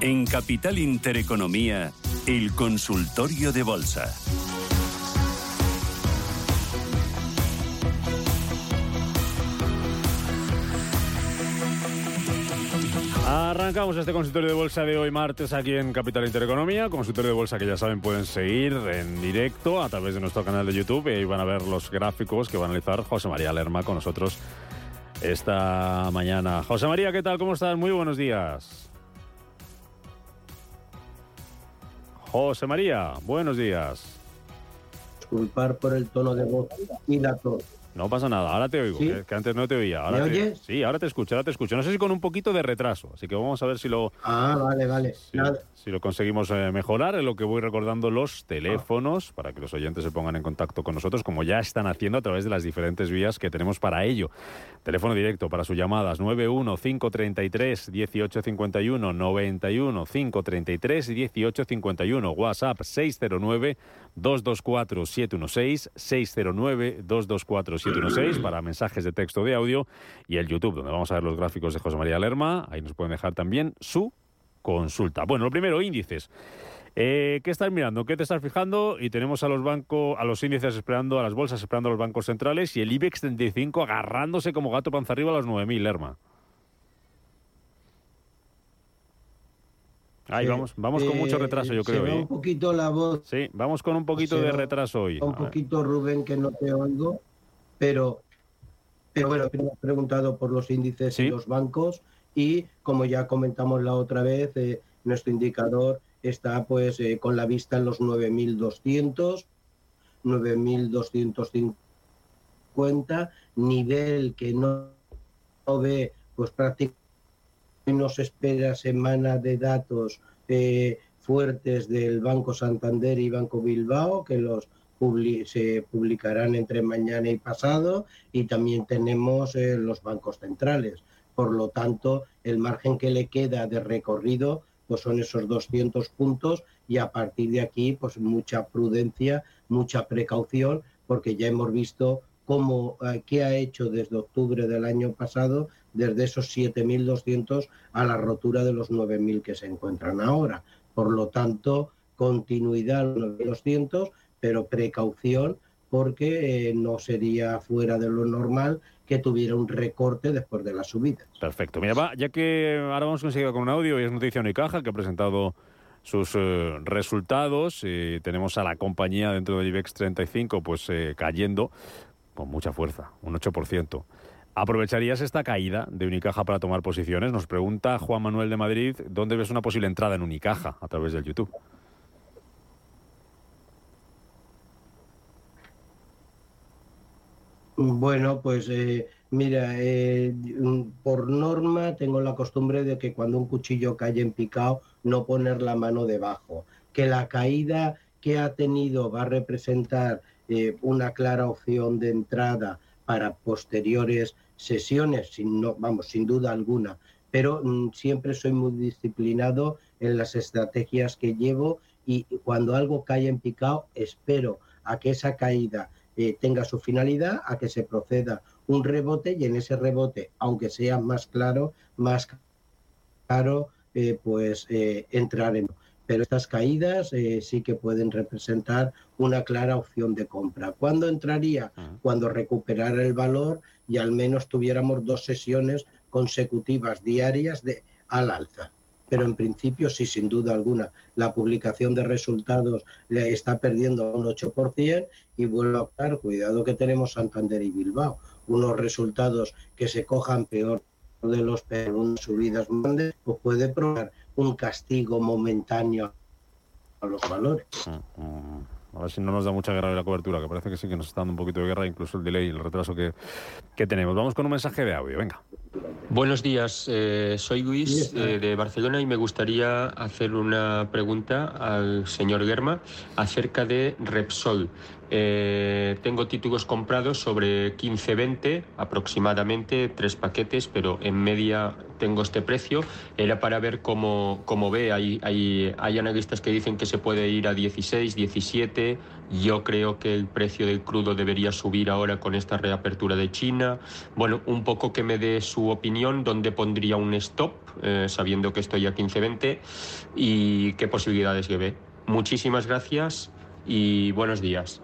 En Capital Intereconomía, el consultorio de bolsa. Arrancamos este consultorio de bolsa de hoy martes aquí en Capital Intereconomía. Consultorio de bolsa que ya saben pueden seguir en directo a través de nuestro canal de YouTube y ahí van a ver los gráficos que va a analizar José María Lerma con nosotros esta mañana. José María, ¿qué tal? ¿Cómo estás? Muy buenos días. José María, buenos días. Disculpar por el tono de voz y la tos. No pasa nada, ahora te oigo, ¿Sí? que, que antes no te oía. Ahora ¿Me te- oyes? Sí, ahora te escucho, ahora te escucho. No sé si con un poquito de retraso, así que vamos a ver si lo, Ah, vale, vale. si, lo conseguimos eh, mejorar. En lo que voy recordando los teléfonos para que los oyentes se pongan en contacto con nosotros, como ya están haciendo a través de las diferentes vías que tenemos para ello. Teléfono directo para sus llamadas 91 533 1851 91 533 1851 WhatsApp 609 224 716 609 224 716 para mensajes de texto de audio y el YouTube donde vamos a ver los gráficos de José María Lerma. Ahí nos pueden dejar también su consulta. Bueno, lo primero, índices. Eh, ¿Qué estás mirando? ¿Qué te estás fijando? Y tenemos a los bancos, a los índices esperando, a las bolsas esperando a los bancos centrales y el IBEX 35 agarrándose como gato panza arriba a los 9.000, Lerma. Ahí vamos, vamos con Eh, mucho retraso, yo se creo. ve ¿eh? un poquito la voz, Sí, vamos con un poquito de retraso hoy. un poquito Rubén, que no te oigo, pero, pero bueno, me has preguntado por los índices Sí. y los bancos y como ya comentamos la otra vez, eh, nuestro indicador está pues eh, con la vista en los 9.200, 9.250, nivel que no, no ve pues prácticamente nos espera semana de datos eh, fuertes del Banco Santander y Banco Bilbao, que los se publicarán entre mañana y pasado, y también tenemos eh, los bancos centrales. Por lo tanto, el margen que le queda de recorrido pues son esos 200 puntos y a partir de aquí pues mucha prudencia, mucha precaución, porque ya hemos visto cómo eh, qué ha hecho desde octubre del año pasado, desde esos 7.200 a la rotura de los 9.000 que se encuentran ahora. Por lo tanto, continuidad los 9.200, pero precaución porque eh, no sería fuera de lo normal que tuviera un recorte después de la subida. Perfecto. Mira, va, ya que ahora vamos conseguido con un audio y es noticia Unicaja que ha presentado sus eh, resultados tenemos a la compañía dentro del IBEX 35 pues eh, cayendo con mucha fuerza, un 8%. ¿Aprovecharías esta caída de Unicaja para tomar posiciones? Nos pregunta Juan Manuel de Madrid, ¿dónde ves una posible entrada en Unicaja a través del YouTube? Bueno, pues eh, mira, eh, por norma tengo la costumbre de que cuando un cuchillo cae en picado no poner la mano debajo, que la caída que ha tenido va a representar eh, una clara opción de entrada para posteriores sesiones, sin, no, vamos, sin duda alguna, pero mm, siempre soy muy disciplinado en las estrategias que llevo y cuando algo cae en picado espero a que esa caída eh, tenga su finalidad, a que se proceda un rebote y en ese rebote, aunque sea más claro, más caro, eh, pues eh, entrar en. Pero estas caídas eh, sí que pueden representar una clara opción de compra. ¿Cuándo entraría? Ujú. Cuando recuperara el valor y al menos tuviéramos dos sesiones consecutivas diarias de al alza. Pero en principio, sí, sin duda alguna, la publicación de resultados le está perdiendo un 8% y vuelvo a optar, cuidado que tenemos Santander y Bilbao, unos resultados que se cojan peor de los peores, unas subidas grandes, pues puede probar un castigo momentáneo a los valores. Mm, mm. A ver si no nos da mucha guerra la cobertura, que parece que sí que nos está dando un poquito de guerra, incluso el delay y el retraso que, que tenemos. Vamos con un mensaje de audio, venga. Buenos días, eh, soy Luis eh, de Barcelona y me gustaría hacer una pregunta al señor Germa acerca de Repsol. Eh, tengo títulos comprados sobre 15-20 aproximadamente, tres paquetes, pero en media tengo este precio. Era para ver cómo, cómo ve. Hay, hay, hay analistas que dicen que se puede ir a 16, 17. Yo creo que el precio del crudo debería subir ahora con esta reapertura de China. Bueno, un poco que me dé su opinión, dónde pondría un stop, eh, sabiendo que estoy a 15-20, y qué posibilidades ve. Muchísimas gracias y buenos días.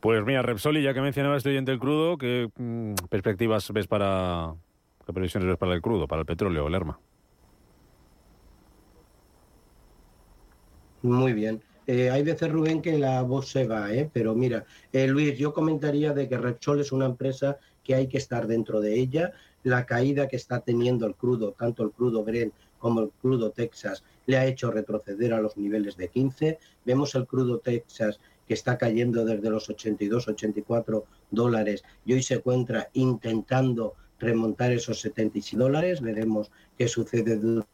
Pues mira, Repsol, y ya que mencionabas este oyente del crudo, ¿qué mm, perspectivas ves para, qué previsiones ves para el crudo, para el petróleo, Lerma? Muy bien. Eh, hay veces, Rubén, que la voz se va, ¿eh? pero mira, eh, Luis, yo comentaría de que Repsol es una empresa que hay que estar dentro de ella. La caída que está teniendo el crudo, tanto el crudo Brent como el crudo Texas, le ha hecho retroceder a los niveles de 15. Vemos el crudo Texas que está cayendo desde los 82, 84 dólares y hoy se encuentra intentando remontar esos 76 dólares. Veremos qué sucede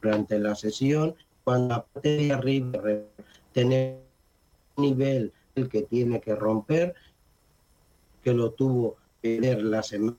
durante la sesión cuando la de arriba tiene un nivel el que tiene que romper, que lo tuvo que ver la semana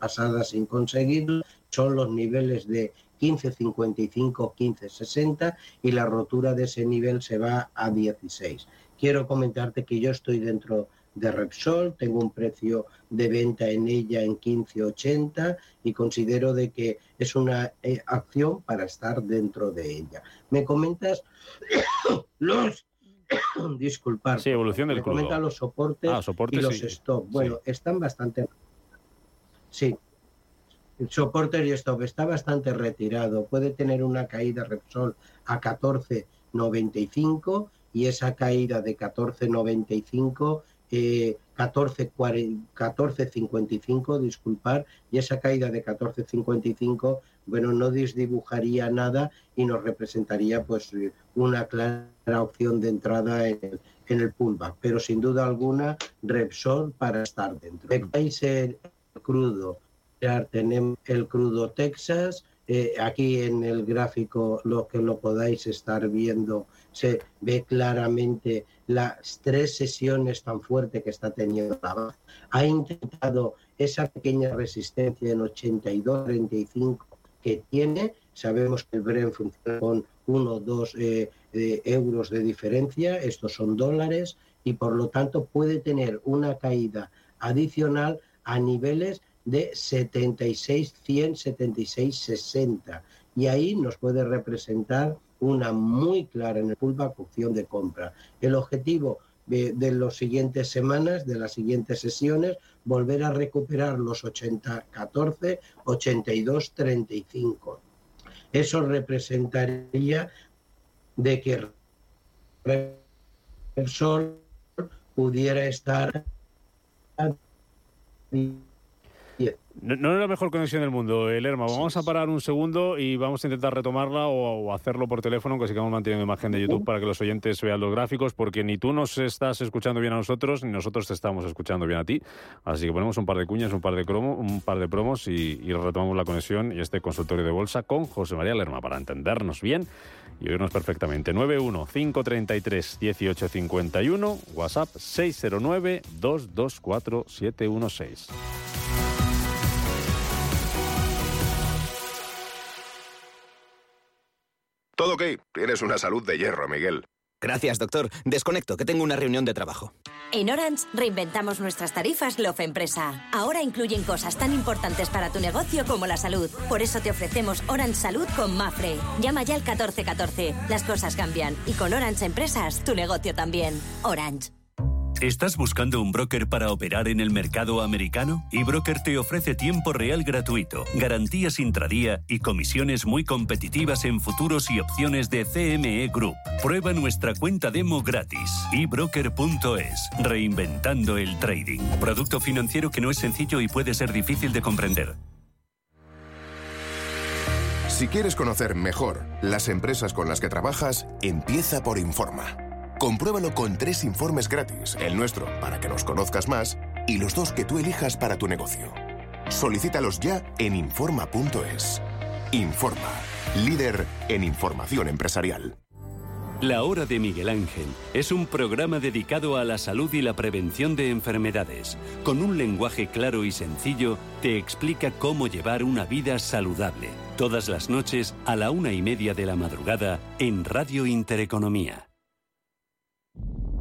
pasada sin conseguirlo, son los niveles de 15.55, 15.60 y la rotura de ese nivel se va a 16. Quiero comentarte que yo estoy dentro de Repsol, tengo un precio de venta en ella en 15.80 y considero de que es una eh, acción para estar dentro de ella. Me comentas los disculpar. Sí, evolución del me los soportes, ah, y los stop. Bueno, están bastante Sí. El soporte y stop está bastante retirado. Puede tener una caída Repsol a 14.95 y esa caída de 14.95 eh, 14.55, disculpar, y esa caída de 14.55, bueno, no desdibujaría nada y nos representaría pues una clara opción de entrada en el, en el pullback, pero sin duda alguna Repsol para estar dentro. El crudo, tenemos el crudo Texas, eh, aquí en el gráfico, lo que lo podáis estar viendo, se ve claramente las tres sesiones tan fuertes que está teniendo la Ha intentado esa pequeña resistencia en 82-35 que tiene. Sabemos que el Bren funciona con 1 o 2 euros de diferencia, estos son dólares, y por lo tanto puede tener una caída adicional a niveles de 76, 100, 76, 60. Y ahí nos puede representar una muy clara en el pullback opción de compra. El objetivo de, de las siguientes semanas, de las siguientes sesiones, volver a recuperar los 80, 14, 82, 35. Eso representaría de que el sol pudiera estar no, no, es la mejor conexión del mundo, eh, Lerma. Vamos a parar un segundo y vamos a intentar retomarla o, hacerlo por teléfono, aunque sigamos manteniendo imagen de YouTube para que los oyentes vean los gráficos, porque ni tú nos estás escuchando bien a nosotros, ni nosotros te estamos escuchando bien a ti. Así que ponemos un par de cuñas, un par de, cromo, un par de promos y, y retomamos la conexión y este consultorio de bolsa con José María Lerma para entendernos bien y oírnos perfectamente. 91 533 1851, WhatsApp 609 ok. Tienes una salud de hierro, Miguel. Gracias, doctor. Desconecto, que tengo una reunión de trabajo. En Orange reinventamos nuestras tarifas Love Empresa. Ahora incluyen cosas tan importantes para tu negocio como la salud. Por eso te ofrecemos Orange Salud con Mafre. Llama ya al 1414. Las cosas cambian. Y con Orange Empresas, tu negocio también. Orange. ¿Estás buscando un broker para operar en el mercado americano? eBroker te ofrece tiempo real gratuito, garantías intradía y comisiones muy competitivas en futuros y opciones de CME Group. Prueba nuestra cuenta demo gratis. ebroker.es. Reinventando el trading. Producto financiero que no es sencillo y puede ser difícil de comprender. Si quieres conocer mejor las empresas con las que trabajas, empieza por Informa. Compruébalo con tres informes gratis, el nuestro para que nos conozcas más y los dos que tú elijas para tu negocio. Solicítalos ya en Informa.es. Informa, líder en información empresarial. La Hora de Miguel Ángel es un programa dedicado a la salud y la prevención de enfermedades. Con un lenguaje claro y sencillo, te explica cómo llevar una vida saludable. Todas las noches a la una y media de la madrugada en Radio Intereconomía.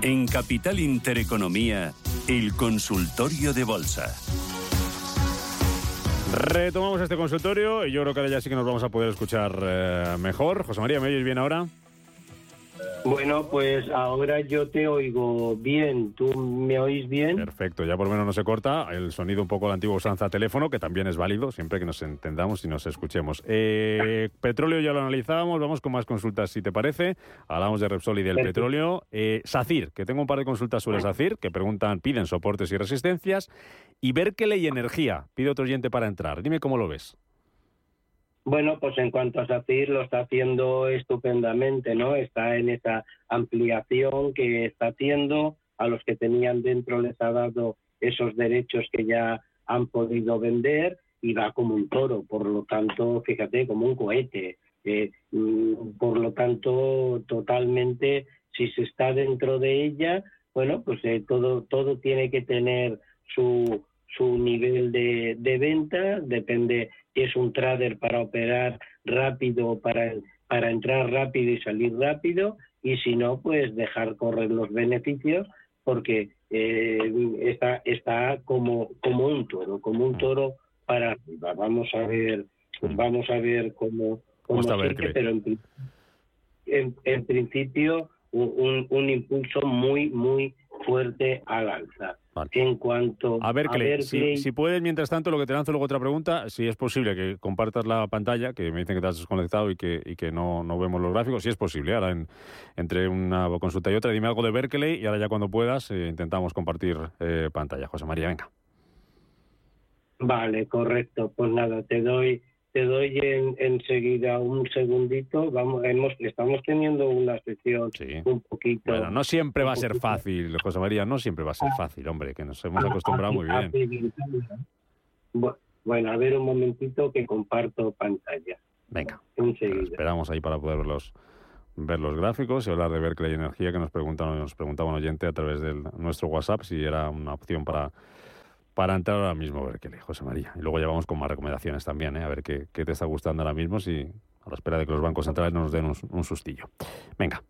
En Capital Intereconomía, el consultorio de bolsa. Retomamos este consultorio y yo creo que ahora ya sí que nos vamos a poder escuchar eh, mejor. José María, ¿me oyes bien ahora? Bueno, pues ahora yo te oigo bien. ¿Tú me oís bien? Perfecto, ya por lo menos no se corta el sonido un poco de la antigua usanza teléfono, que también es válido, siempre que nos entendamos y nos escuchemos. Eh, petróleo ya lo analizábamos, vamos con más consultas si te parece. Hablamos de Repsol y del petróleo. Eh, SACIR, que tengo un par de consultas sobre SACIR, que preguntan, piden soportes y resistencias. Y Berkeley y Energía, pide otro oyente para entrar. Dime cómo lo ves. Bueno, pues en cuanto a SACIR lo está haciendo estupendamente, ¿no? Está en esa ampliación que está haciendo, a los que tenían dentro les ha dado esos derechos que ya han podido vender y va como un toro, por lo tanto, fíjate, como un cohete. Eh, mm, por lo tanto, totalmente, si se está dentro de ella, bueno, pues eh, todo, todo tiene que tener su, su nivel de, de venta, depende si es un trader para operar rápido, para, para entrar rápido y salir rápido, y si no, pues dejar correr los beneficios, porque eh, está, está como, como un toro, como un toro para arriba. Vamos a ver, vamos a ver cómo, cómo sigue, pero en, en, en principio un, un impulso muy, muy fuerte al alza. En cuanto a ver, si, puedes, mientras tanto, lo que te lanzo luego otra pregunta, si es posible que compartas la pantalla, que me dicen que te has desconectado y que, y que no, no vemos los gráficos, si es posible, ahora entre una consulta y otra, dime algo de Berkeley y ahora ya cuando puedas eh, intentamos compartir eh, pantalla. José María, venga. Vale, correcto. Pues nada, te doy te doy enseguida un segundito. Vamos, hemos, estamos teniendo una sesión un poquito. Bueno, no siempre va a ser fácil, José María, no siempre va a ser fácil, hombre, que nos hemos acostumbrado muy bien. Bueno, a ver un momentito que comparto pantalla. Venga, esperamos ahí para poder verlos ver los gráficos y hablar de Berkeley Energía que nos preguntaban nos preguntaba un oyente a través de nuestro WhatsApp si era una opción para para entrar ahora mismo, a ver qué José María. Y luego ya vamos con más recomendaciones también, ¿eh? a ver qué, te está gustando ahora mismo, si a la espera de que los bancos centrales nos den un, sustillo. Venga.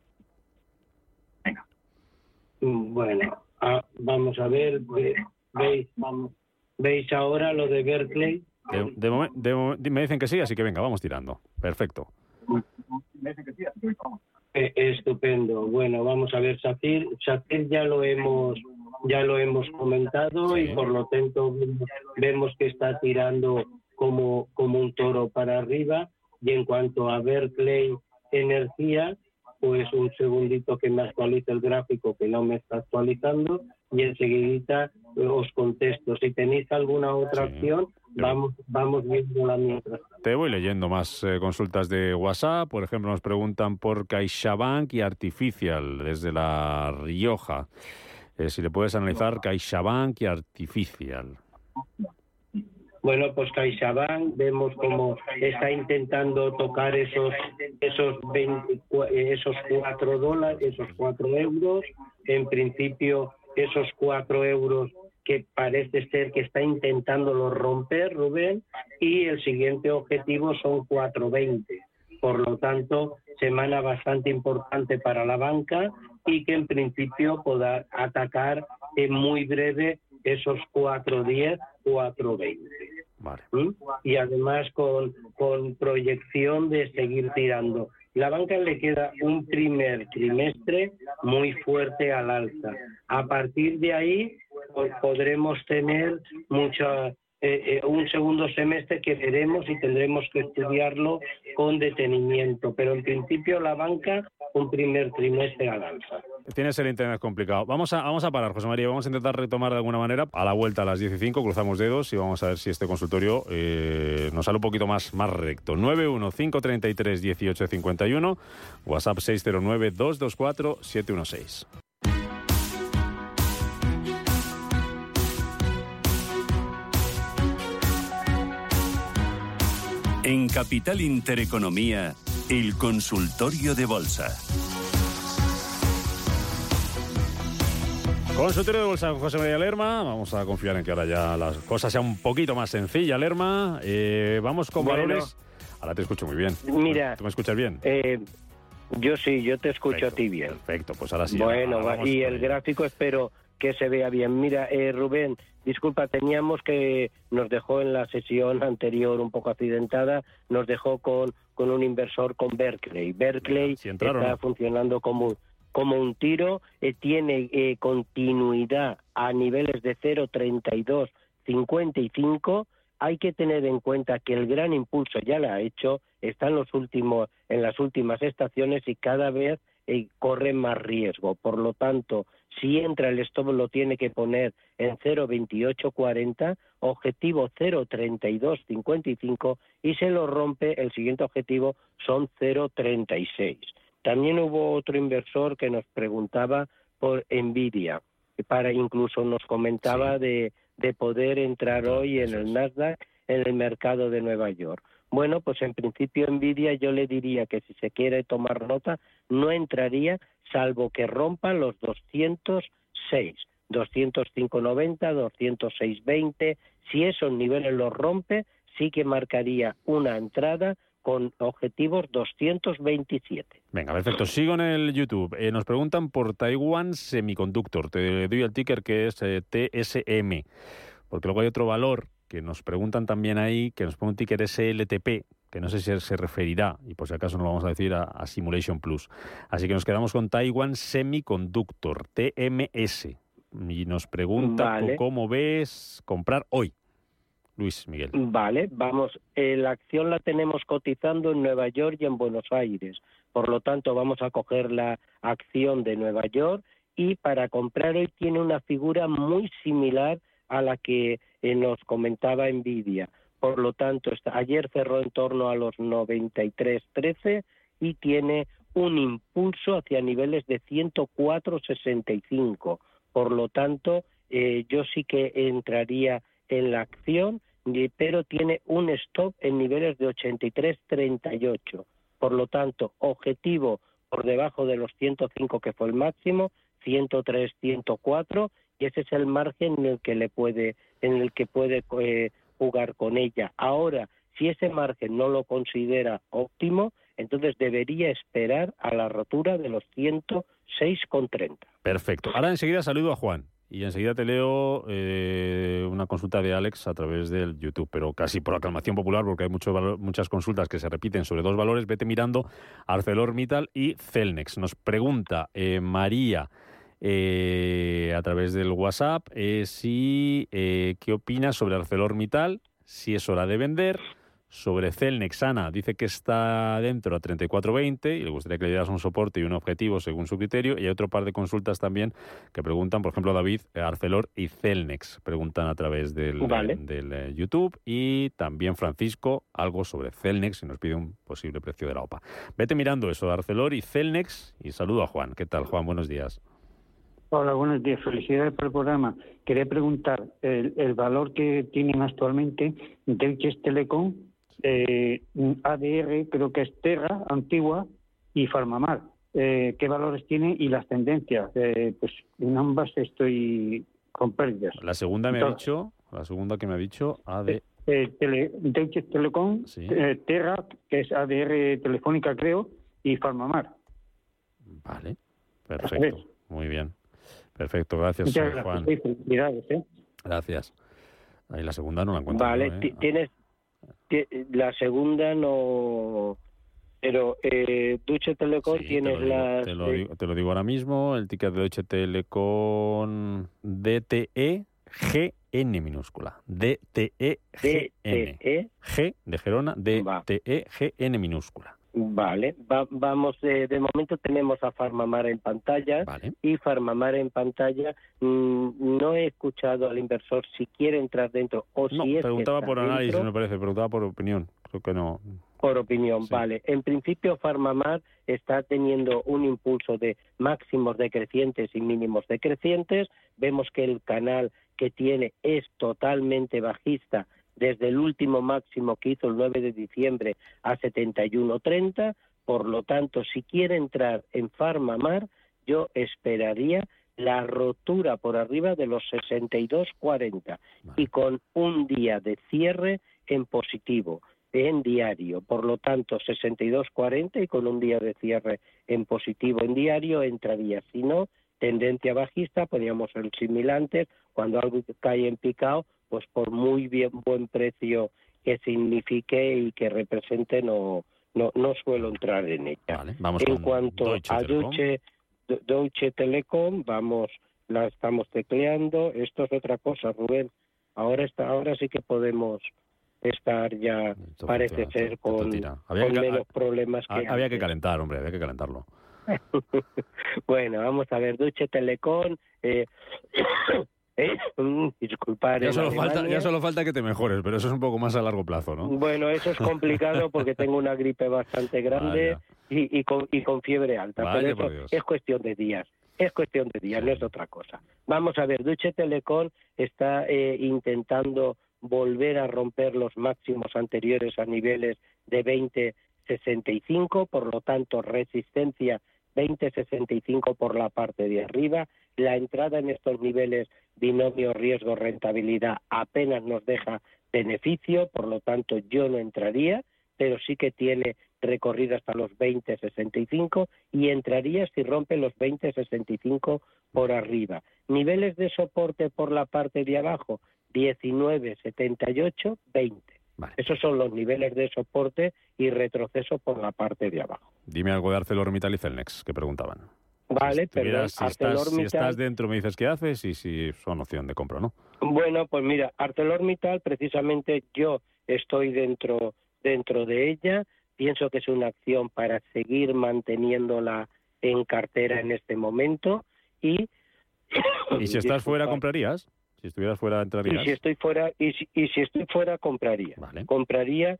Venga. Bueno, ah, vamos a ver, veis, veis ahora lo de Berkeley. me dicen que sí, así que venga, vamos tirando. Perfecto. Eh, estupendo. Bueno, vamos a ver, Safir. Safir ya lo hemos ya lo hemos comentado y por lo tanto vemos que está tirando como, como un toro para arriba. Y en cuanto a Berkeley Energía, pues un segundito que me actualice el gráfico que no me está actualizando y enseguida os contesto. Si tenéis alguna otra opción, vamos, vamos la mientras. Te voy leyendo más eh, consultas de WhatsApp. Por ejemplo, nos preguntan por CaixaBank y Artificial desde La Rioja. Eh, si le puedes analizar CaixaBank y Artificial. Bueno, pues CaixaBank vemos cómo está intentando tocar esos esos esos cuatro dólares, esos cuatro euros. En principio, esos cuatro euros que parece ser que está intentándolo romper, Rubén, y el siguiente objetivo son 4.20. Por lo tanto, semana bastante importante para la banca y que en principio podrá atacar en muy breve esos 4.10, 4.20. Vale. ¿Mm? Y además con, con proyección de seguir tirando. La banca le queda un primer trimestre muy fuerte al alza. A partir de ahí pues, podremos tener mucha eh, eh, un segundo semestre que veremos y tendremos que estudiarlo con detenimiento. Pero en principio la banca, un primer trimestre al alza. Tienes el internet complicado. Vamos a, vamos a parar, José María. Vamos a intentar retomar de alguna manera a la vuelta a las 15, cruzamos dedos y vamos a ver si este consultorio eh, nos sale un poquito más, más recto. 915331851, WhatsApp 609224716. En Capital Intereconomía, el consultorio de bolsa. Consultorio de bolsa con José María Lerma. Vamos a confiar en que ahora ya las cosas sean un poquito más sencillas, Lerma. Eh, vamos con Bueno. valores. Ahora te escucho muy bien. Mira, ¿Tú me escuchas bien? Eh, yo sí, yo te escucho Perfecto, a ti bien. Perfecto, pues ahora sí. bueno, ahora y el gráfico espero que se vea bien. Mira, eh, Rubén, disculpa, teníamos que, nos dejó en la sesión anterior un poco accidentada, nos dejó con, con un inversor con Berkeley. Berkeley Si entraron, está ¿no? funcionando como, como un tiro, eh, tiene eh, continuidad a niveles de 0,32, 55. Hay que tener en cuenta que el gran impulso ya lo ha hecho, está en, los últimos, en las últimas estaciones y cada vez eh, corre más riesgo. Por lo tanto, si entra el stop lo tiene que poner en 0,2840, objetivo 0,3255 y se lo rompe, el siguiente objetivo son 0,36. También hubo otro inversor que nos preguntaba por Nvidia, para incluso nos comentaba Sí. de, de poder entrar Claro, hoy en el. Nasdaq, en el mercado de Nueva York. Bueno, pues en principio Nvidia yo le diría que si se quiere tomar nota, no entraría salvo que rompa los 206, 205.90, 206.20. Si esos niveles los rompe, sí que marcaría una entrada con objetivos 227. Venga, perfecto. Sigo en el YouTube. Eh, nos preguntan por Taiwan Semiconductor. Te doy el ticker que es eh, TSM. Porque luego hay otro valor que nos preguntan también ahí, que nos pone un ticker SLTP, que no sé si se referirá, y por si acaso nos lo vamos a decir, a, a Simulation Plus. Así que nos quedamos con Taiwan Semiconductor, TMS. Y nos pregunta Vale. cómo ves comprar hoy. Luis Miguel. Vale, vamos, eh, la acción la tenemos cotizando en Nueva York y en Buenos Aires. Por lo tanto, vamos a coger la acción de Nueva York y para comprar hoy tiene una figura muy similar a la que eh, nos comentaba Nvidia. Por lo tanto, ayer cerró en torno a los 93.13 y tiene un impulso hacia niveles de 104.65. Por lo tanto, eh, yo sí que entraría en la acción, pero tiene un stop en niveles de 83.38. Por lo tanto, objetivo por debajo de los 105 que fue el máximo, 103, 104 y ese es el margen en el que le puede en el que puede eh, jugar con ella. Ahora, si ese margen no lo considera óptimo, entonces debería esperar a la rotura de los 106,30. Perfecto. Ahora enseguida saludo a Juan y enseguida te leo eh, una consulta de Alex a través del YouTube, pero casi por aclamación popular porque hay mucho muchas consultas que se repiten sobre dos valores. Vete mirando ArcelorMittal y Celnex. Nos pregunta eh, María eh, a través del WhatsApp eh, si eh, qué opinas sobre ArcelorMittal, si es hora de vender. Sobre Celnex, Ana dice que está dentro a 34.20 y le gustaría que le dieras un soporte y un objetivo según su criterio. Y hay otro par de consultas también que preguntan, por ejemplo, David, eh, Arcelor y Celnex. Preguntan a través del, Vale. del, YouTube. Y también Francisco, algo sobre Celnex y nos pide un posible precio de la OPA. Vete mirando eso, Arcelor y Celnex. Y saludo a Juan. ¿Qué tal, Juan? Buenos días. Hola, buenos días. Felicidades por el programa. Quería preguntar el, el valor que tienen actualmente Deutsche Telekom, eh, ADR, creo que es Terra, Antigua y Farmamar. Eh, ¿Qué valores tiene y las tendencias? Eh, pues en ambas estoy con pérdidas. La segunda me ha dicho, la segunda que me ha dicho, AD. Eh, tele, Deutsche Telekom, Sí. eh, Terra, que es ADR Telefónica, creo, y Farmamar. Vale, perfecto. Muy bien. Perfecto, gracias, Muchas gracias. Juan. Felicidades. ¿eh? Gracias. Ahí la segunda no la encuentro. Vale, ¿eh? ti- tienes ti- la segunda no pero eh, Deutsche Telekom Sí, tienes te lo, digo, las te, lo digo, te lo digo ahora mismo. El ticket de Deutsche Telekom DTE GN minúscula. DTE GN. DTE. G de Gerona. DTE GN minúscula. Vale, va- vamos, eh, de momento tenemos a Farmamar en pantalla Vale. y Farmamar en pantalla. mm, no he escuchado al inversor si quiere entrar dentro o No, si es que preguntaba está por análisis, dentro. me parece, preguntaba por opinión. Creo que no. Por opinión, Sí. vale. En principio, Farmamar está teniendo un impulso de máximos decrecientes y mínimos decrecientes. Vemos que el canal que tiene es totalmente bajista desde el último máximo que hizo el 9 de diciembre a 71.30. Por lo tanto, si quiere entrar en Farmamar, yo esperaría la rotura por arriba de los 62.40 y con un día de cierre en positivo en diario. Por lo tanto, 62.40 y con un día de cierre en positivo en diario entraría. Si no, tendencia bajista, podríamos ser similantes, cuando algo cae en picado, pues por muy bien buen precio que signifique y que represente, no, no, no suelo entrar en ella. en cuanto a Deutsche, Deutsche Telekom, vamos, la estamos tecleando. Esto es otra cosa, Rubén. Ahora está, ahora sí que podemos estar ya, parece ser, con, menos problemas que Había que calentar, hombre, había que calentarlo. bueno, vamos a ver, Duche Telecom, eh, eh, mm, disculpar. Ya solo, falta, ya solo falta que te mejores, pero eso es un poco más a largo plazo, ¿no? Bueno, eso es complicado porque tengo una gripe bastante grande y, y, con, y, con, fiebre alta, pero eso es cuestión de días. Es cuestión de días, no es otra cosa. Vamos a ver, Duche Telecom está eh, intentando volver a romper los máximos anteriores a niveles de 20.65, por lo tanto resistencia 20.65 por la parte de arriba. La entrada en estos niveles binomio riesgo-rentabilidad apenas nos deja beneficio, por lo tanto yo no entraría, pero sí que tiene recorrido hasta los 20.65 y entraría si rompe los 20.65 por arriba. Niveles de soporte por la parte de abajo, 19.78, 20. Esos son los niveles de soporte y retroceso por la parte de abajo. Dime algo de ArcelorMittal y Celnex, que preguntaban. Vale, pero si estás, si estás dentro me dices qué haces y si son opción de compra, ¿no? Bueno, pues mira, ArcelorMittal precisamente yo estoy dentro dentro de ella. Pienso que es una acción para seguir manteniéndola en cartera en este momento y ¿Y si estás fuera comprarías? Si estuvieras fuera, entrarías. Y si estoy fuera, y si, estoy fuera, compraría. Compraría,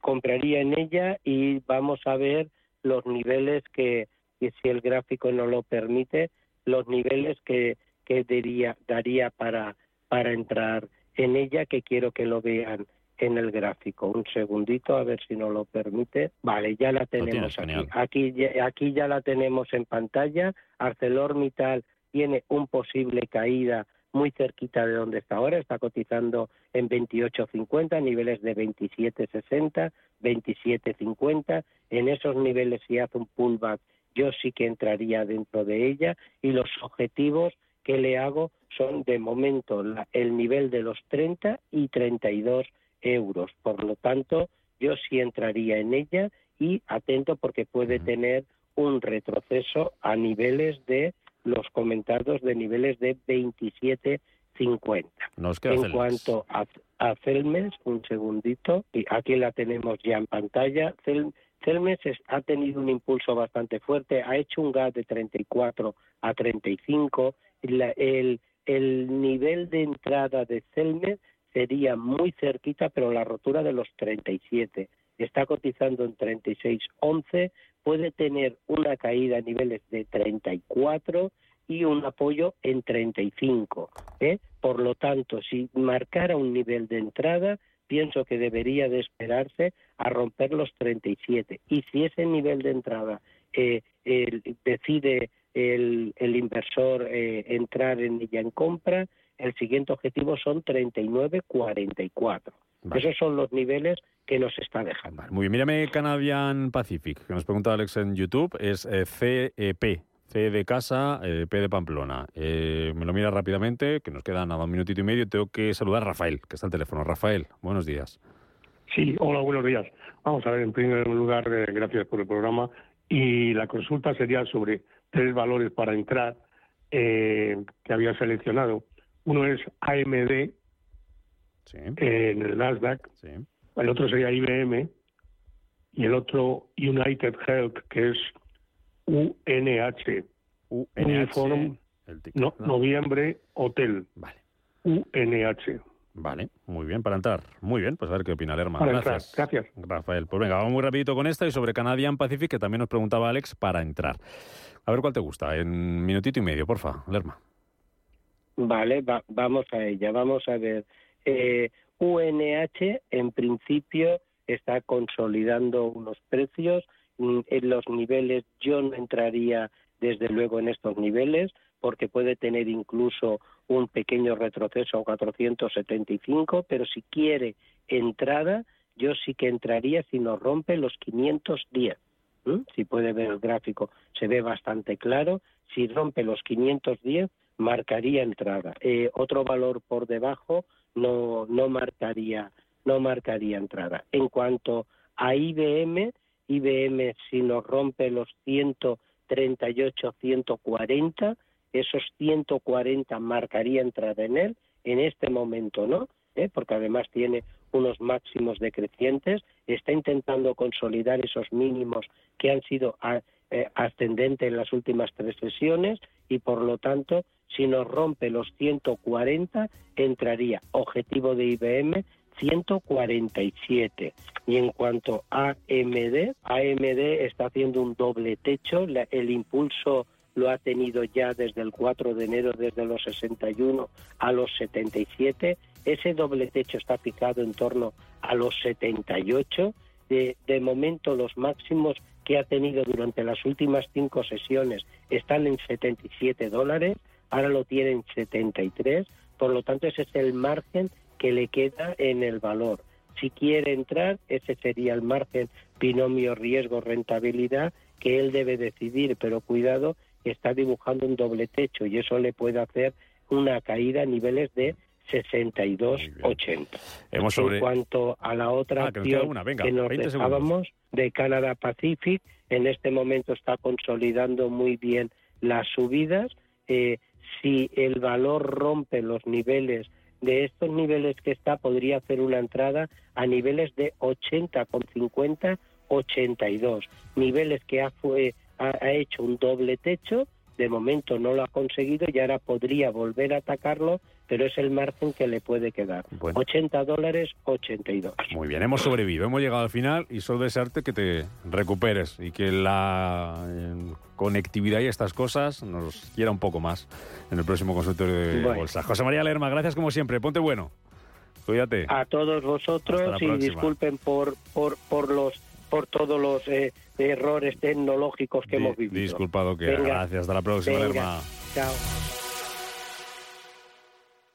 compraría en ella y vamos a ver los niveles que, si el gráfico no lo permite, los niveles que, que daría, daría para, para entrar en ella, que quiero que lo vean en el gráfico. Un segundito, a ver si no lo permite. Vale, ya la tenemos aquí. Aquí, aquí ya la tenemos en pantalla. ArcelorMittal tiene un posible caída muy cerquita de donde está ahora, está cotizando en 28.50, niveles de 27.60, 27.50. En esos niveles, si hace un pullback, yo sí que entraría dentro de ella y los objetivos que le hago son de momento el nivel de los 30 y 32 euros. Por lo tanto, yo sí entraría en ella y atento porque puede tener un retroceso a niveles de los comentados de niveles de 27.50. en cuanto a, a, Celmes, un segundito, y aquí la tenemos ya en pantalla. Celmes ha tenido un impulso bastante fuerte, ha hecho un gap de 34 a 35. el, el nivel de entrada de Celmes sería muy cerquita, pero la rotura de los 37. Está cotizando en 36.11, puede tener una caída a niveles de 34 y un apoyo en 35. ¿eh? Por lo tanto, si marcara un nivel de entrada, pienso que debería de esperarse a romper los 37. Y si ese nivel de entrada eh, decide el, el inversor eh, entrar en ella en compra, el siguiente objetivo son 39.44. Esos son los niveles que nos está dejando. muy bien, mírame Canadian Pacific, que nos pregunta Alex en YouTube, es eh, CEP, C de casa, eh, P de Pamplona. Eh, me lo mira rápidamente, que nos queda nada, un minutito y medio. Tengo que saludar a Rafael, que está al teléfono. Rafael, buenos días. Sí, hola, buenos días. Vamos a ver, en primer lugar, gracias por el programa. Y la consulta sería sobre tres valores para entrar que había seleccionado. Uno es AMD en el Nasdaq, el otro sería IBM y el otro United Health, que es UNH. UNH. no, Noviembre Hotel. Vale. UNH. Vale, muy bien para entrar. Muy bien, pues a ver qué opina Lerma. Gracias. Gracias. Rafael, pues venga, vamos muy rapidito con esta y sobre Canadian Pacific, que también nos preguntaba Alex, para entrar. A ver cuál te gusta, en minutito y medio, porfa, Lerma. Vale, vamos a ella, vamos a ver. Eh, UNH en principio está consolidando unos precios. Mm, en los niveles yo no entraría desde luego en estos niveles porque puede tener incluso un pequeño retroceso a 475, pero si quiere entrada, yo sí que entraría si nos rompe los 510. Si puede ver el gráfico, se ve bastante claro. Si rompe los 510, marcaría entrada. Eh, otro valor por debajo no, no marcaría no marcaría entrada. En cuanto a IBM, IBM si nos rompe los 138, 140, esos 140 marcaría entrada en él. En este momento no, ¿eh? porque además tiene unos máximos decrecientes, está intentando consolidar esos mínimos que han sido eh, ascendentes en las últimas tres sesiones y por lo tanto si nos rompe los 140 entraría objetivo de IBM 147. Y en cuanto a AMD, AMD está haciendo un doble techo, el impulso lo ha tenido ya desde el 4 de enero, desde los 61 a los 77. Ese doble techo está picado en torno a los 78. De, de momento los máximos que ha tenido durante las últimas cinco sesiones están en 77 dólares, ahora lo tiene en 73, por lo tanto ese es el margen que le queda en el valor. Si quiere entrar, ese sería el margen binomio riesgo-rentabilidad que él debe decidir, pero cuidado, está dibujando un doble techo y eso le puede hacer una caída a niveles de 62.80. Hemos sobre... En cuanto a la otra ah, que nos, Venga, que nos dejábamos de Canadá Pacific, en este momento está consolidando muy bien las subidas. Eh, si el valor rompe los niveles de estos niveles que está, podría hacer una entrada a niveles de 80 con 50, 82. Niveles que ha, fue, ha hecho un doble techo de momento no lo ha conseguido y ahora podría volver a atacarlo, pero es el margen que le puede quedar. 80 dólares, 82. Muy bien, hemos sobrevivido, hemos llegado al final y solo desearte que te recuperes y que la eh, conectividad y estas cosas nos quiera un poco más en el próximo consultorio de bolsa. José María Lerma, gracias como siempre, ponte bueno. Cuídate. A todos vosotros y disculpen por, por, por los por todos los eh, errores tecnológicos que hemos vivido. Disculpado que gracias. Hasta la próxima, Chao.